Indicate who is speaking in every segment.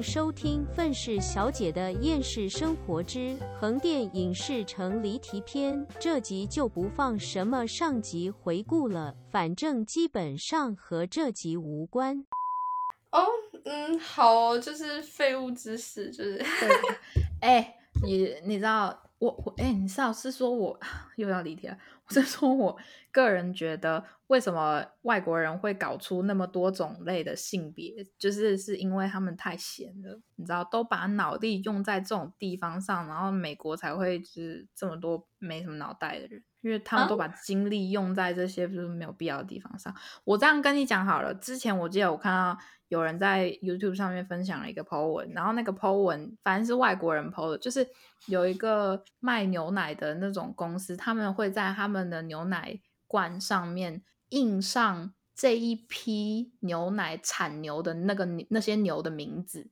Speaker 1: 迎收听《愤世小姐的厌世生活之横店影视城离题篇》。这集就不放什么上集回顾了，反正基本上和这集无关。
Speaker 2: 哦，嗯，好，就是废物知识，就是，
Speaker 3: 哎、你你知道我我哎、你知道是说我 又要离题了，我是说我个人觉得，为什么外国人会搞出那么多种类的性别，就是是因为他们太闲了，你知道，都把脑力用在这种地方上，然后美国才会就是这么多没什么脑袋的人。因为他们都把精力用在这些就是没有必要的地方上。我这样跟你讲好了，之前我记得我看到有人在 YouTube 上面分享了一个 po 文，然后那个 po 文反正是外国人 po 的，就是有一个卖牛奶的那种公司，他们会在他们的牛奶罐上面印上这一批牛奶产牛的那个那些牛的名字。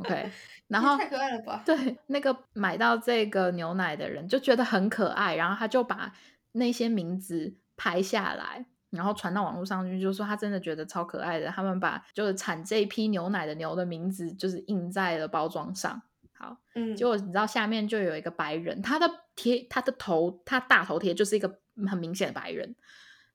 Speaker 3: OK，然后
Speaker 2: 太可爱了吧？
Speaker 3: 对，那个买到这个牛奶的人就觉得很可爱，然后他就把那些名字拍下来，然后传到网络上去，就说他真的觉得超可爱的。他们把就是产这一批牛奶的牛的名字，就是印在了包装上。好，
Speaker 2: 嗯，
Speaker 3: 结果你知道下面就有一个白人，他的贴他的头，他大头贴就是一个很明显的白人，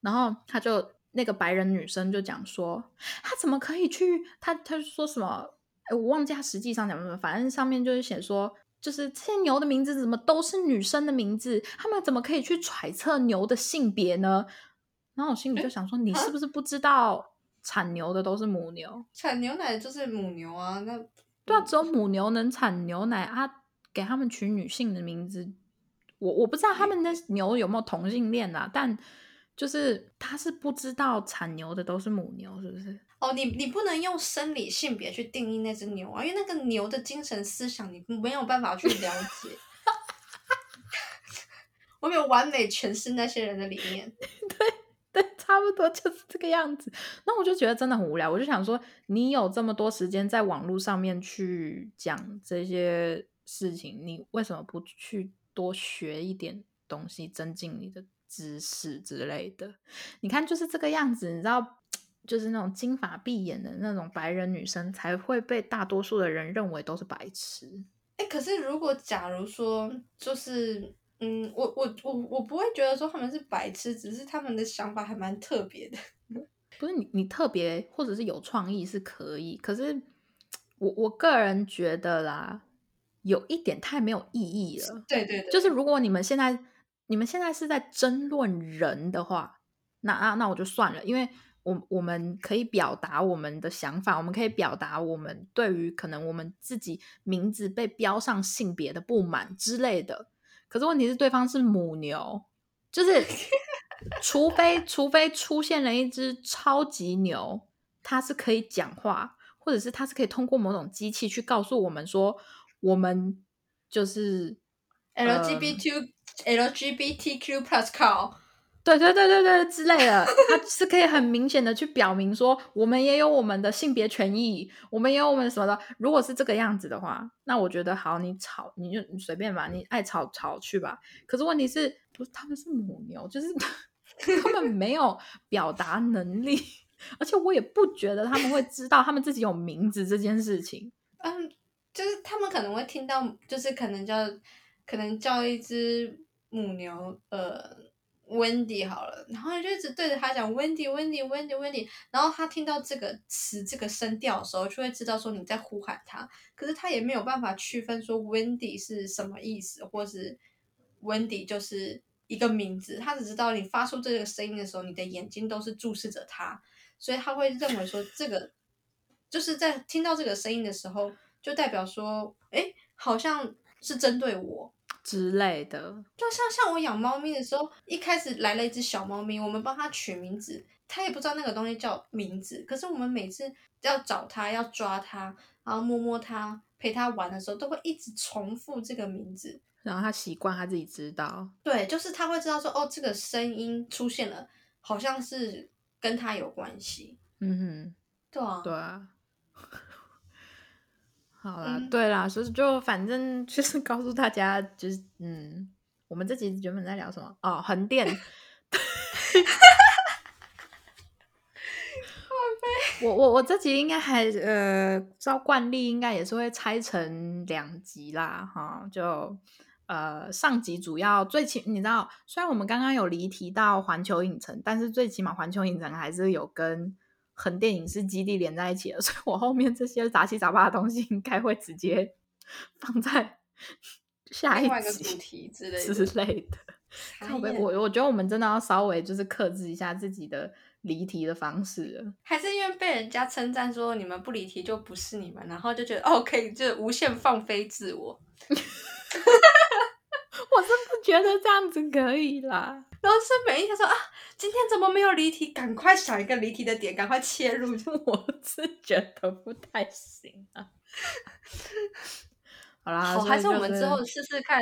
Speaker 3: 然后他就那个白人女生就讲说，他怎么可以去？他他说什么？哎，我忘记他实际上讲什么，反正上面就是写说，就是这些牛的名字怎么都是女生的名字，他们怎么可以去揣测牛的性别呢？然后我心里就想说，你是不是不知道产牛的都是母牛？
Speaker 2: 产牛奶就是母牛啊，那
Speaker 3: 对啊，只有母牛能产牛奶啊，给他们取女性的名字，我我不知道他们的牛有没有同性恋啊，但就是他是不知道产牛的都是母牛，是不是？
Speaker 2: 哦，你你不能用生理性别去定义那只牛啊，因为那个牛的精神思想你没有办法去了解。我没有完美诠释那些人的理念。
Speaker 3: 对对，差不多就是这个样子。那我就觉得真的很无聊，我就想说，你有这么多时间在网络上面去讲这些事情，你为什么不去多学一点东西，增进你的知识之类的？你看，就是这个样子，你知道，就是那种金发碧眼的那种白人女生，才会被大多数的人认为都是白痴。
Speaker 2: 哎，可是如果假如说，就是，嗯，我我我我不会觉得说他们是白痴，只是他们的想法还蛮特别的。
Speaker 3: 不是你，你特别或者是有创意是可以，可是我我个人觉得啦，有一点太没有意义了。
Speaker 2: 对对对，
Speaker 3: 就是如果你们现在你们现在是在争论人的话，那那那我就算了，因为我我们可以表达我们的想法，我们可以表达我们对于可能我们自己名字被标上性别的不满之类的。可是问题是，对方是母牛，就是 除非除非出现了一只超级牛，它是可以讲话，或者是它是可以通过某种机器去告诉我们说，我们就是。
Speaker 2: LGBT LGBTQ plus cow，
Speaker 3: 对对对对对之类的，它是可以很明显的去表明说，我们也有我们的性别权益，我们也有我们什么的。如果是这个样子的话，那我觉得好，你吵你就你随便吧，你爱吵吵去吧。可是问题是，不是他们是母牛，就是 他们没有表达能力，而且我也不觉得他们会知道他们自己有名字这件事情。
Speaker 2: 嗯，就是他们可能会听到，就是可能叫可能叫一只母牛，呃，Wendy 好了，然后你就一直对着他讲 Wendy，Wendy，Wendy，Wendy，然后他听到这个词这个声调的时候，就会知道说你在呼喊他，可是他也没有办法区分说 Wendy 是什么意思，或是 Wendy 就是一个名字，他只知道你发出这个声音的时候，你的眼睛都是注视着他，所以他会认为说这个就是在听到这个声音的时候，就代表说，哎，好像是针对我。
Speaker 3: 之类的，
Speaker 2: 就像像我养猫咪的时候，一开始来了一只小猫咪，我们帮它取名字，它也不知道那个东西叫名字。可是我们每次要找它、要抓它，然后摸摸它、陪它玩的时候，都会一直重复这个名字。
Speaker 3: 然后它习惯它自己知道，
Speaker 2: 对，就是它会知道说，哦，这个声音出现了，好像是跟它有关系。
Speaker 3: 嗯哼。
Speaker 2: 对啊，
Speaker 3: 对啊，好啦，
Speaker 2: 嗯
Speaker 3: 对啦，所以就反正就是 告诉大家，就是嗯，我们这集原本在聊什么？哦，横店。我我我这集应该还呃，照惯例应该也是会拆成两集啦，哈，就呃上集主要最起你知道，虽然我们刚刚有离题到环球影城，但是最起码环球影城还是有跟横店影视基地连在一起的，所以我后面这些杂七杂八的东西应该会直接放在 下一
Speaker 2: 个
Speaker 3: 集
Speaker 2: 主题之类
Speaker 3: 之。类的。我我觉得我们真的要稍微就是克制一下自己的离题的方式了。
Speaker 2: 还是因为被人家称赞说你们不离题就不是你们，然后就觉得哦可以就无限放飞自我，
Speaker 3: 我是不觉得这样子可以啦。
Speaker 2: 然后是每一天说啊今天怎么没有离题，赶快想一个离题的点，赶快切入。
Speaker 3: 就 我是觉得不太行啊。好啦，
Speaker 2: 好，
Speaker 3: 所以
Speaker 2: 还是我们之后试试看，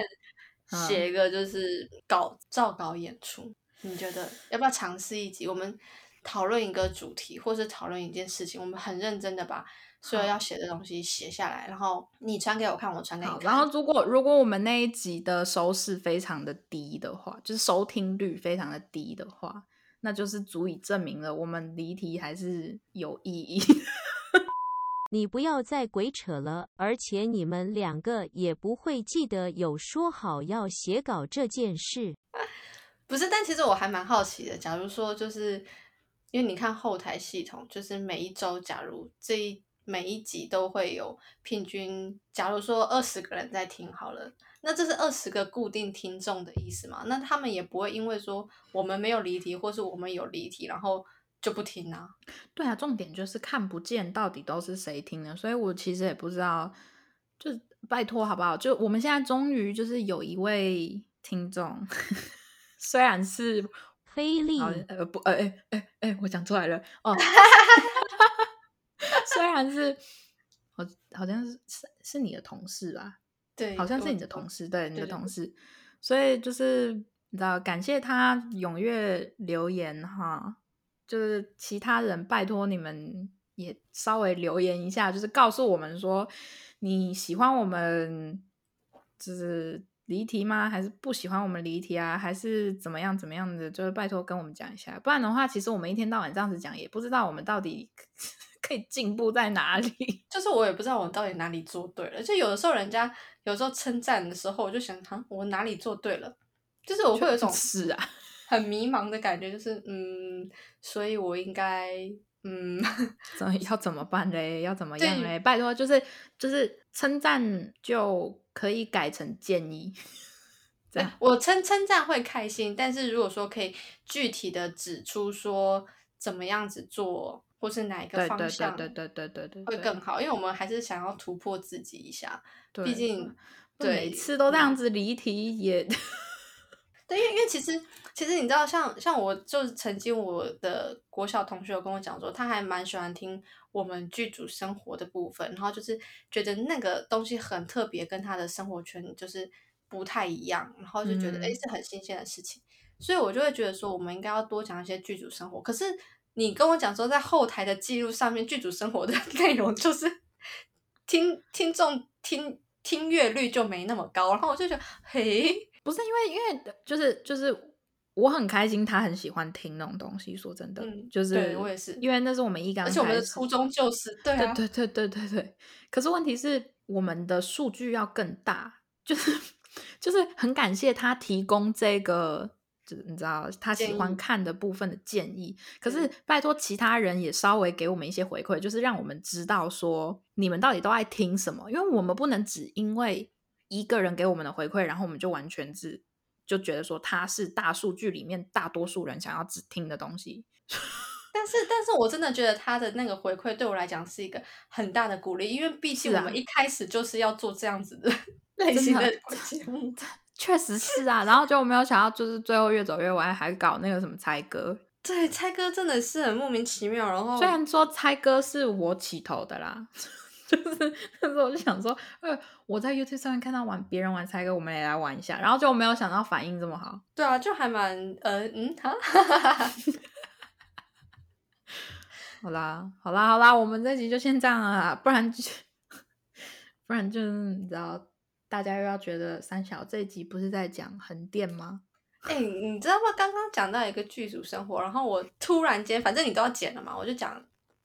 Speaker 3: 嗯
Speaker 2: 写一个就是稿照稿演出。你觉得要不要尝试一集？我们讨论一个主题，或是讨论一件事情，我们很认真的把所有要写的东西写下来，然后你传给我看，我传给你。
Speaker 3: 然后如果如果我们那一集的收视非常的低的话，就是收听率非常的低的话，那就是足以证明了我们离题还是有意义。
Speaker 1: 你不要再鬼扯了，而且你们两个也不会记得有说好要写稿这件事。
Speaker 2: 不是，但其实我还蛮好奇的。假如说，就是因为你看后台系统，就是每一周，假如这一每一集都会有平均，假如说二十个人在听好了，那这是二十个固定听众的意思嘛？那他们也不会因为说我们没有离题，或是我们有离题，然后就不听啊。
Speaker 3: 对啊，重点就是看不见到底都是谁听的，所以我其实也不知道，就拜托好不好？就我们现在终于就是有一位听众，虽然是
Speaker 1: 菲利，
Speaker 3: 呃不呃哎哎哎，我讲出来了哦 虽然是好好像是是是你的同事吧，
Speaker 2: 对，
Speaker 3: 好像是你的同事，对，你的同事，所以就是你知道，感谢他踊跃留言哈，就是其他人拜托你们也稍微留言一下，就是告诉我们说你喜欢我们就是离题吗？还是不喜欢我们离题啊？还是怎么样怎么样的？就是拜托跟我们讲一下，不然的话，其实我们一天到晚这样子讲，也不知道我们到底可以进步在哪里。
Speaker 2: 就是我也不知道我到底哪里做对了。就有的时候人家有时候称赞的时候，我就想，哈，我哪里做对了？就是我会有一种
Speaker 3: 是啊，
Speaker 2: 很迷茫的感觉，就是嗯，所以我应该嗯，
Speaker 3: 要怎么办嘞？要怎么样
Speaker 2: 对
Speaker 3: 嘞？拜托，就是就是称赞就可以改成建议，这样
Speaker 2: 我称称赞会开心，但是如果说可以具体的指出说怎么样子做，或是哪一个方向
Speaker 3: 对对对对对
Speaker 2: 会更好，因为我们还是想要突破自己一下，
Speaker 3: 对
Speaker 2: 毕竟对
Speaker 3: 每次都这样子离题也
Speaker 2: 对，因为因为其实其实你知道像，像我就是曾经我的国小同学有跟我讲说，他还蛮喜欢听我们剧组生活的部分，然后就是觉得那个东西很特别，跟他的生活圈就是不太一样，然后就觉得
Speaker 3: 嗯
Speaker 2: 诶是很新鲜的事情，所以我就会觉得说，我们应该要多讲一些剧组生活。可是你跟我讲说，在后台的记录上面，剧组生活的 内容就是听听众听听阅率就没那么高，然后我就觉得，嘿。
Speaker 3: 不是因为因为就是就是我很开心，他很喜欢听那种东西。说真的，
Speaker 2: 嗯
Speaker 3: 就是
Speaker 2: 对我也是
Speaker 3: 因为那是我们一刚
Speaker 2: 而且我们的初衷就是对啊，
Speaker 3: 对对对对对对。可是问题是，我们的数据要更大，就是 就是很感谢他提供这个，就是你知道他喜欢看的部分的建议。可是拜托其他人也稍微给我们一些回馈，就是让我们知道说你们到底都爱听什么，因为我们不能只因为一个人给我们的回馈，然后我们就完全只就觉得说他是大数据里面大多数人想要只听的东西。
Speaker 2: 但是但是我真的觉得他的那个回馈对我来讲是一个很大的鼓励，因为毕竟我们一开始就是要做这样子的 类型的节目。
Speaker 3: 确实是啊，然后就没有想到，就是最后越走越歪，还搞那个什么猜歌。
Speaker 2: 对，猜歌真的是很莫名其妙，然后
Speaker 3: 虽然说猜歌是我起头的啦，就是那时候我就想说，呃，我在 YouTube 上面看到玩别人玩猜歌，我们也来玩一下，然后就没有想到反应这么好。
Speaker 2: 对啊，就还蛮呃嗯哈，
Speaker 3: 好啦，好啦，好啦，我们这集就先这样了啦，不然就 不然就是你知道，大家又要觉得三小这一集不是在讲横店吗？
Speaker 2: 哎、你知道吗？刚刚讲到一个剧组生活，然后我突然间，反正你都要剪了嘛，我就讲，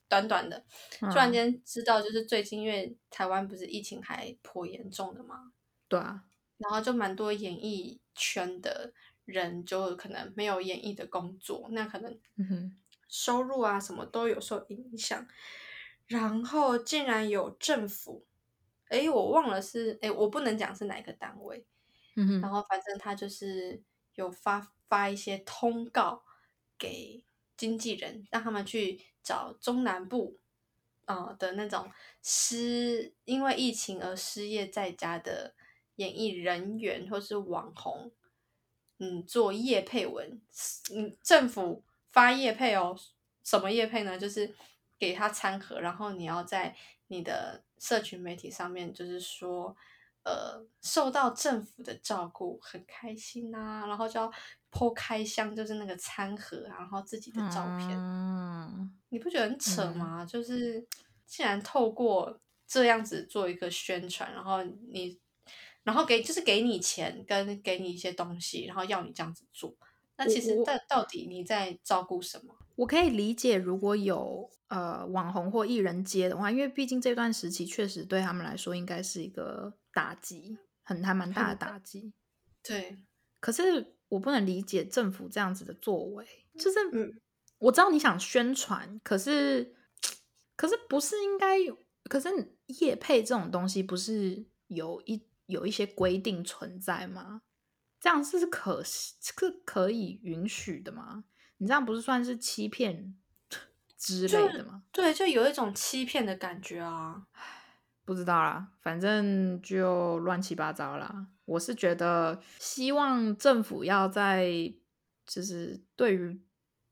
Speaker 2: 短短的，
Speaker 3: 嗯
Speaker 2: 突然间知道，就是最近因为台湾不是疫情还颇严重的嘛，
Speaker 3: 对啊，
Speaker 2: 然后就蛮多演艺圈的人就可能没有演艺的工作，那可能收入啊什么都有受影响。然后竟然有政府，诶，我忘了是诶，我不能讲是哪个单位，
Speaker 3: 嗯哼，
Speaker 2: 然后反正他就是有发发一些通告给经纪人，让他们去找中南部呃的那种失因为疫情而失业在家的演艺人员或是网红，嗯，做业配文，嗯，政府发业配哦，什么业配呢？就是给他餐盒，然后你要在你的社群媒体上面，就是说，呃，受到政府的照顾，很开心呐、然后就要剖开箱，就是那个餐盒啊，然后自己的照片，
Speaker 3: 嗯，
Speaker 2: 你不觉得很扯吗？就是既然透过这样子做一个宣传，然后你，然后给就是给你钱跟给你一些东西，然后要你这样子做。那其实到到底你在照顾什么？
Speaker 3: 我可以理解，如果有呃网红或艺人接的话，因为毕竟这段时期确实对他们来说应该是一个打击，很还蛮大的打击。
Speaker 2: 对，
Speaker 3: 可是我不能理解政府这样子的作为，就是
Speaker 2: 嗯
Speaker 3: 我知道你想宣传，可是可是不是应该有？可是业配这种东西不是有一有一些规定存在吗？这样是可是可以允许的吗？你这样不是算是欺骗之类的吗？
Speaker 2: 对，就有一种欺骗的感觉啊。
Speaker 3: 不知道啦，反正就乱七八糟啦。我是觉得，希望政府要在就是对于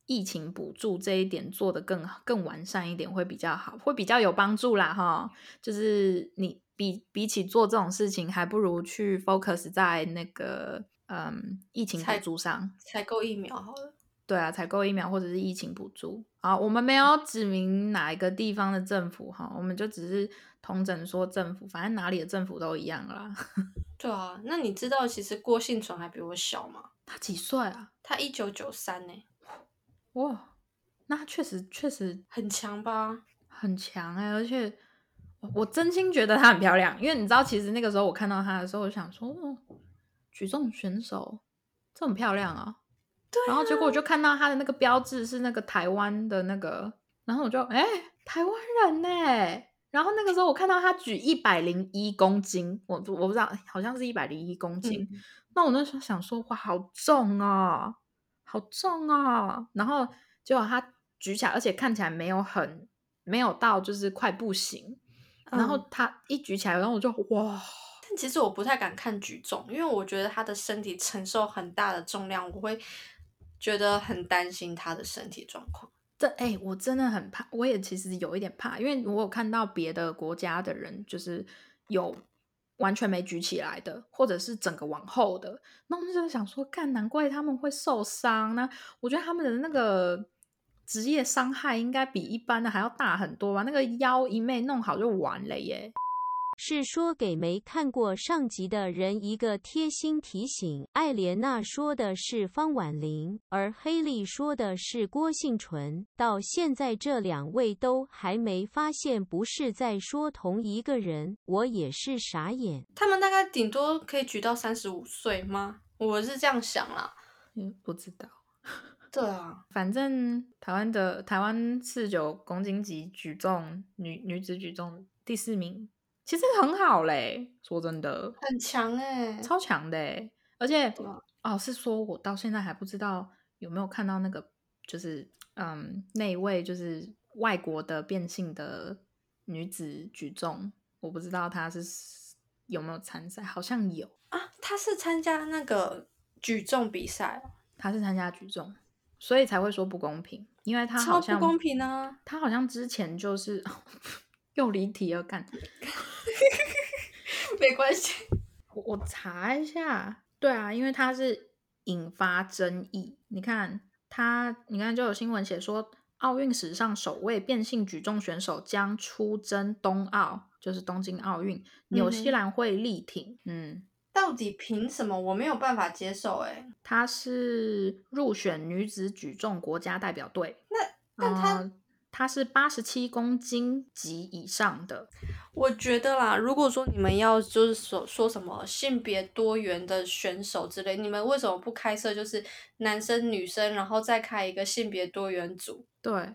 Speaker 3: 疫情补助这一点做得更更完善一点，会比较好，会比较有帮助啦哈。就是你比比起做这种事情，还不如去 focus 在那个嗯疫情补
Speaker 2: 采
Speaker 3: 助上。
Speaker 2: 采购疫苗好了，
Speaker 3: 对啊，采购疫苗或者是疫情补助啊，我们没有指明哪一个地方的政府哈，我们就只是同整说政府，反正哪里的政府都一样啦。
Speaker 2: 对啊。那你知道其实郭幸存还比我小吗？
Speaker 3: 他几岁啊？
Speaker 2: 他一九九三呢，
Speaker 3: 哇，那他确实确实
Speaker 2: 很强吧？
Speaker 3: 很强哎、而且我我真心觉得她很漂亮，因为你知道，其实那个时候我看到她的时候，我想说，哦，举重选手这么漂亮啊。
Speaker 2: 对
Speaker 3: 然后结果我就看到他的那个标志是那个台湾的那个，然后我就哎、台湾人呢、然后那个时候我看到他举一百零一公斤，我我不知道，好像是一百零一公斤。
Speaker 2: 嗯
Speaker 3: 那我那时候想说，哇，好重啊，好重啊！然后结果他举起来，而且看起来没有很没有到就是快不行。然后他一举起来，然后我就哇，
Speaker 2: 但其实我不太敢看举重，因为我觉得他的身体承受很大的重量，我会觉得很担心他的身体状况。
Speaker 3: 这哎、我真的很怕，我也其实有一点怕，因为我有看到别的国家的人，就是有完全没举起来的，或者是整个往后的，那我就想说，干，难怪他们会受伤呢。我觉得他们的那个职业伤害应该比一般的还要大很多吧？那个腰一没弄好就完了耶。
Speaker 1: 是说给没看过上集的人一个贴心提醒。艾莲娜说的是方婉玲，而黑莉说的是郭幸纯。到现在这两位都还没发现不是在说同一个人，我也是傻眼。
Speaker 2: 他们大概顶多可以举到三十五岁吗？我是这样想啦。
Speaker 3: 嗯，不知道。
Speaker 2: 对啊，
Speaker 3: 反正台湾的台湾四九公斤级举重女女子举重第四名，其实很好嘞。说真的，
Speaker 2: 很强哎、
Speaker 3: 超强的欸而且哦，是说我到现在还不知道有没有看到那个，就是嗯，那一位就是外国的变性的女子举重，我不知道她是有没有参赛，好像有，
Speaker 2: 啊！她是参加那个举重比赛哦，
Speaker 3: 她是参加举重，所以才会说不公平，因为她
Speaker 2: 超
Speaker 3: 好像
Speaker 2: 不公平啊！
Speaker 3: 她好像之前就是 又离题了，干。
Speaker 2: 没关系，
Speaker 3: 我我查一下，对啊，因为它是引发争议。你看它，你看就有新闻写说，奥运史上首位变性举重选手将出征冬奥，就是东京奥运，纽西兰会力挺。嗯，
Speaker 2: 到底凭什么？我没有办法接受哎、
Speaker 3: 她是入选女子举重国家代表队。
Speaker 2: 那他
Speaker 3: 呃它是八十七公斤级以上的。
Speaker 2: 我觉得啦，如果说你们要就是说说什么性别多元的选手之类，你们为什么不开设就是男生女生，然后再开一个性别多元组？
Speaker 3: 对，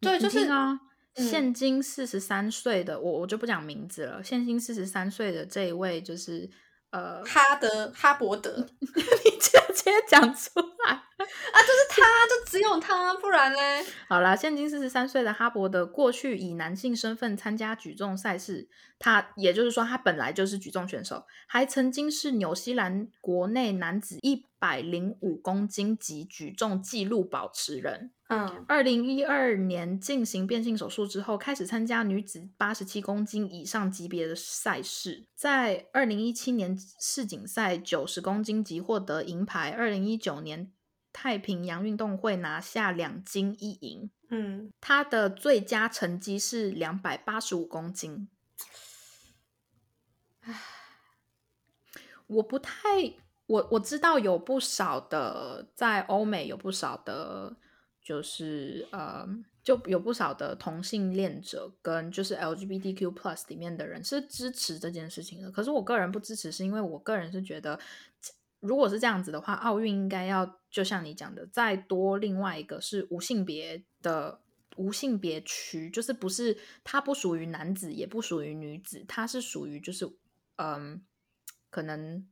Speaker 2: 对，就是
Speaker 3: 啊。
Speaker 2: 嗯
Speaker 3: 现今四十三岁的我，我就不讲名字了。现今四十三岁的这一位就是呃，
Speaker 2: 哈德哈伯德
Speaker 3: 你直接讲出来。
Speaker 2: 啊，就是他，就只有他，不然嘞？
Speaker 3: 好啦，现今四十三岁的哈伯德，过去以男性身份参加举重赛事，他也就是说他本来就是举重选手，还曾经是纽西兰国内男子一百零五公斤级举重纪录保持人。
Speaker 2: 嗯，
Speaker 3: 二零一二年进行变性手术之后，开始参加女子八十七公斤以上级别的赛事，在二零一七年世锦赛九十公斤级获得银牌，二零一九年太平洋运动会拿下两金一银。
Speaker 2: 嗯，
Speaker 3: 他的最佳成绩是两百八十五公斤。我不太，我我知道有不少的在欧美有不少的，就是呃，就有不少的同性恋者跟就是 LGBTQ plus 里面的人是支持这件事情的。可是我个人不支持，是因为我个人是觉得，如果是这样子的话，奥运应该要就像你讲的，再多另外一个是无性别的。无性别区就是不是它不属于男子，也不属于女子，它是属于就是嗯，可能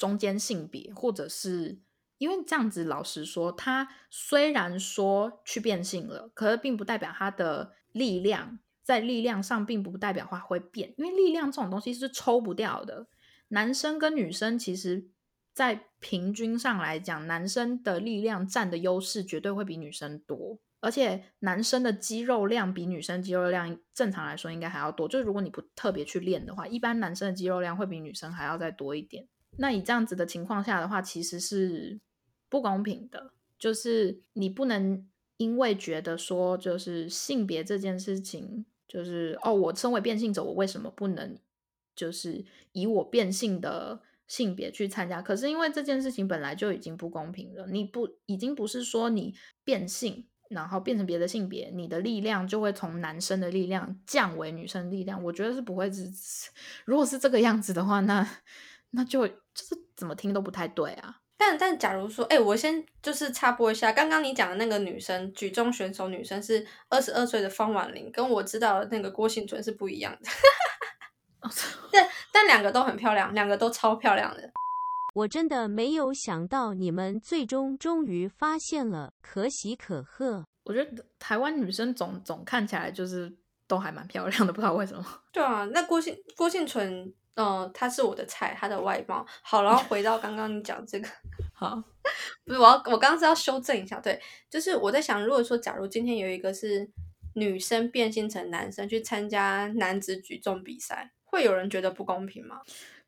Speaker 3: 中间性别，或者是因为这样子，老实说，他虽然说去变性了，可是并不代表他的力量在力量上并不代表话会变，因为力量这种东西是抽不掉的。男生跟女生其实，在平均上来讲，男生的力量占的优势绝对会比女生多。而且男生的肌肉量比女生肌肉量正常来说应该还要多，就是如果你不特别去练的话，一般男生的肌肉量会比女生还要再多一点。那以这样子的情况下的话，其实是不公平的，就是你不能因为觉得说就是性别这件事情，就是哦，我身为变性者，我为什么不能就是以我变性的性别去参加？可是因为这件事情本来就已经不公平了，你不已经不是说你变性。然后变成别的性别，你的力量就会从男生的力量降为女生力量。我觉得是不会是，如果是这个样子的话，那那就就是怎么听都不太对啊。
Speaker 2: 但但假如说，哎，我先就是插播一下，刚刚你讲的那个女生举重选手女生是二十二岁的方婉玲，跟我知道的那个郭幸存是不一样的。但但两个都很漂亮，两个都超漂亮的。
Speaker 1: 我真的没有想到你们最终终于发现了，可喜可贺。
Speaker 3: 我觉得台湾女生总总看起来就是都还蛮漂亮的，不知道为什么。
Speaker 2: 对啊，那郭幸郭幸存，嗯，他是我的菜，他的外貌好。然后回到刚刚你讲这个，
Speaker 3: 好，
Speaker 2: 不是我要我刚刚是要修正一下，对，就是我在想，如果说假如今天有一个是女生变性成男生去参加男子举重比赛，会有人觉得不公平吗？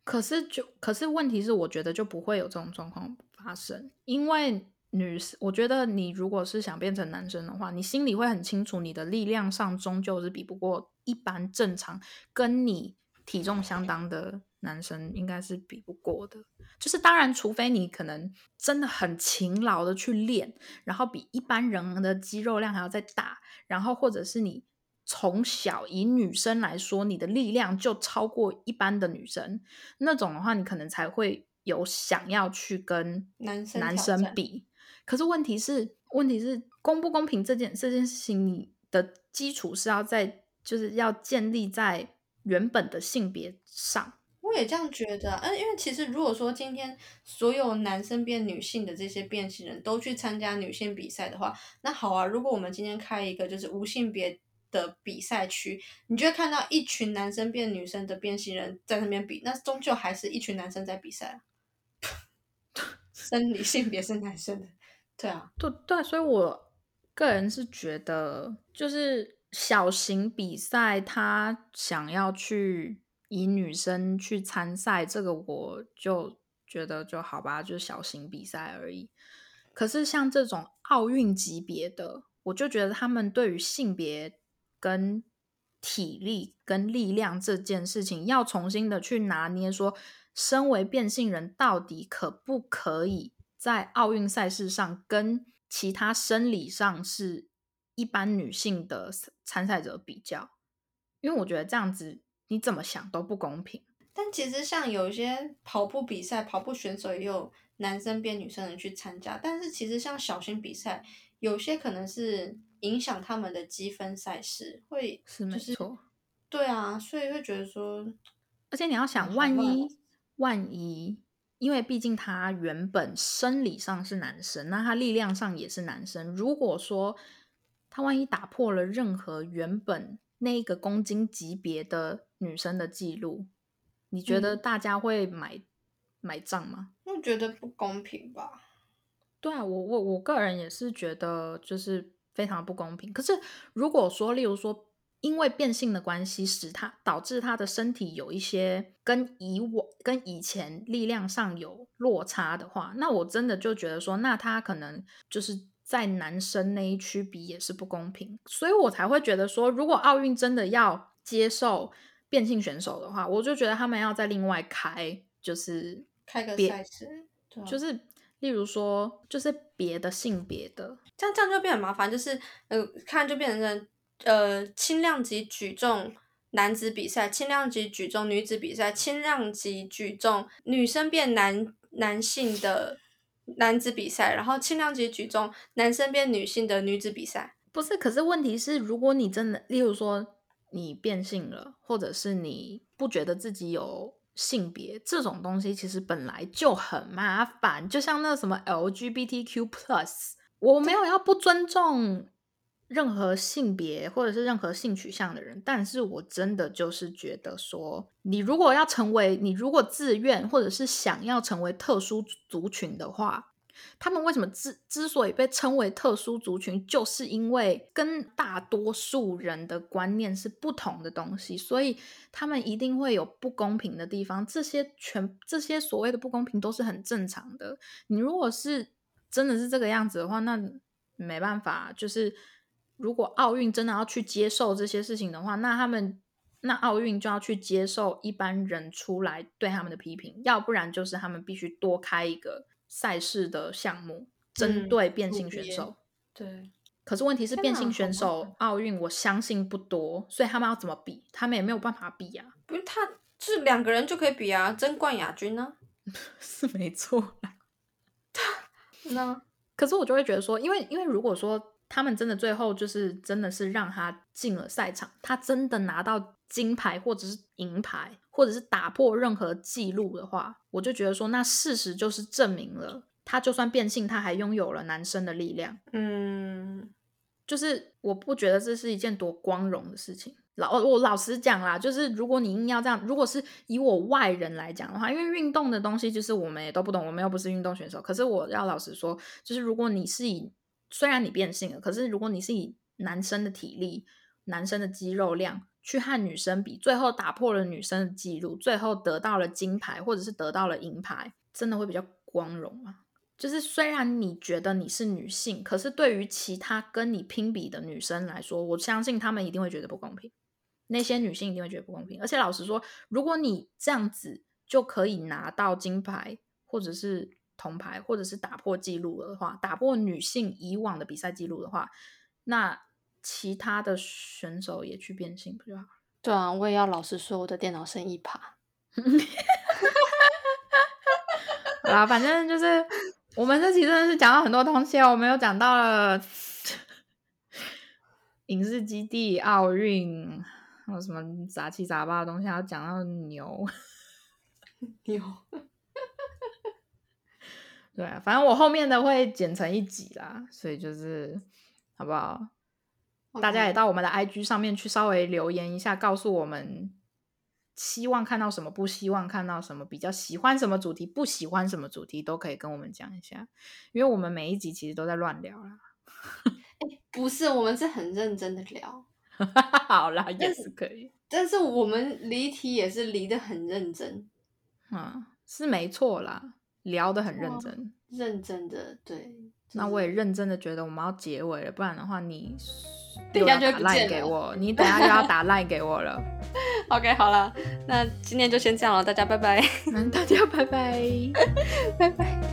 Speaker 3: 可是就可是问题是，我觉得就不会有这种状况发生，因为女，我觉得你如果是想变成男生的话，你心里会很清楚，你的力量上终究是比不过一般正常跟你体重相当的男生，应该是比不过的。就是当然，除非你可能真的很勤劳的去练，然后比一般人的肌肉量还要再大，然后或者是你。从小以女生来说，你的力量就超过一般的女生，那种的话，你可能才会有想要去跟
Speaker 2: 男生
Speaker 3: 男生比。可是问题是，问题是公不公平这件这件事情，你的基础是要在，就是要建立在原本的性别上。
Speaker 2: 我也这样觉得，嗯，因为其实如果说今天所有男生变女性的这些变性人都去参加女性比赛的话，那好啊。如果我们今天开一个就是无性别。的比赛区，你就会看到一群男生变女生的变性人在那边比，那终究还是一群男生在比赛。生理性别是男生的，对啊，
Speaker 3: 对对，所以我个人是觉得，就是小型比赛，他想要去以女生去参赛，这个我就觉得就好吧，就小型比赛而已。可是像这种奥运级别的，我就觉得他们对于性别。跟体力跟力量这件事情，要重新的去拿捏，说身为变性人到底可不可以在奥运赛事上跟其他生理上是一般女性的参赛者比较，因为我觉得这样子你怎么想都不公平。
Speaker 2: 但其实像有一些跑步比赛，跑步选手也有男生变女生的去参加，但是其实像小型比赛，有些可能是影响他们的积分赛事，会
Speaker 3: 是没错。
Speaker 2: 对啊，所以会觉得说，
Speaker 3: 而且你要想，万一万一，因为毕竟他原本生理上是男生，那他力量上也是男生。如果说他万一打破了任何原本那一个公斤级别的女生的记录，你觉得大家会买买账吗？
Speaker 2: 我觉得不公平吧。
Speaker 3: 对啊，我我我个人也是觉得就是非常不公平。可是如果说，例如说。因为变性的关系，使他导致他的身体有一些跟以往、跟以前力量上有落差的话，那我真的就觉得说，那他可能就是在男生那一区比也是不公平，所以我才会觉得说，如果奥运真的要接受变性选手的话，我就觉得他们要再另外开，就是
Speaker 2: 开个赛事，
Speaker 3: 就是例如说，就是别的性别的，
Speaker 2: 这样这样就变很麻烦，就是呃，看就变成。呃，轻量级举重男子比赛，轻量级举重女子比赛，轻量级举重女生变男男性的男子比赛，然后轻量级举重男生变女性的女子比赛。
Speaker 3: 不是，可是问题是，如果你真的，例如说你变性了，或者是你不觉得自己有性别这种东西，其实本来就很麻烦。就像那什么 LGBTQ plus，我没有要不尊重。任何性别或者是任何性取向的人，但是我真的就是觉得说，你如果要成为，你如果自愿或者是想要成为特殊族群的话，他们为什么之之所以被称为特殊族群，就是因为跟大多数人的观念是不同的东西，所以他们一定会有不公平的地方。这些全这些所谓的不公平都是很正常的。你如果是真的是这个样子的话，那没办法，就是。如果奥运真的要去接受这些事情的话，那他们那奥运就要去接受一般人出来对他们的批评，要不然就是他们必须多开一个赛事的项目针对变性选手。
Speaker 2: 对，
Speaker 3: 可是问题是变性选手奥运我相信不多，所以他们要怎么比？他们也没有办法比啊。
Speaker 2: 不是，他是两个人就可以比啊，争冠亚军呢？
Speaker 3: 是没错。
Speaker 2: 他 那
Speaker 3: 可是我就会觉得说，因为因为如果说。他们真的最后就是真的是让他进了赛场，他真的拿到金牌或者是银牌，或者是打破任何记录的话，我就觉得说，那事实就是证明了，他就算变性，他还拥有了男生的力量。
Speaker 2: 嗯，
Speaker 3: 就是我不觉得这是一件多光荣的事情。老我老实讲啦，就是如果你硬要这样，如果是以我外人来讲的话，因为运动的东西就是我们也都不懂，我们又不是运动选手。可是我要老实说，就是如果你是以虽然你变性了，可是如果你是以男生的体力、男生的肌肉量去和女生比，最后打破了女生的记录，最后得到了金牌或者是得到了银牌，真的会比较光荣吗？就是虽然你觉得你是女性，可是对于其他跟你拼比的女生来说，我相信他们一定会觉得不公平。那些女性一定会觉得不公平。而且老实说，如果你这样子就可以拿到金牌，或者是。铜牌，或者是打破记录的话，打破女性以往的比赛记录的话，那其他的选手也去变性不就好？
Speaker 2: 对啊，我也要老实说，我的电脑生一趴。
Speaker 3: 啊，反正就是我们这期真的是讲到很多东西哦，我们又讲到了 影视基地、奥运，还有什么杂七杂八的东西，要讲到牛
Speaker 2: 牛。
Speaker 3: 对啊，反正我后面的会剪成一集啦，所以就是好不好？大家也到我们的 IG 上面去稍微留言一下，告诉我们希望看到什么，不希望看到什么，比较喜欢什么主题，不喜欢什么主题，都可以跟我们讲一下，因为我们每一集其实都在乱聊啦。
Speaker 2: 不是，我们是很认真的聊。
Speaker 3: 好啦，也是可以，
Speaker 2: 但是我们离题也是离得很认真。
Speaker 3: 嗯，是没错啦。聊得很认真，
Speaker 2: 认真的对。
Speaker 3: 那我也认真的觉得我们要结尾了，不然的话你
Speaker 2: 等下就
Speaker 3: 打赖给我，你等下又要打赖给我了。
Speaker 2: OK，好了，那今天就先这样了，大家拜拜。
Speaker 3: 大家拜拜，
Speaker 2: 拜拜。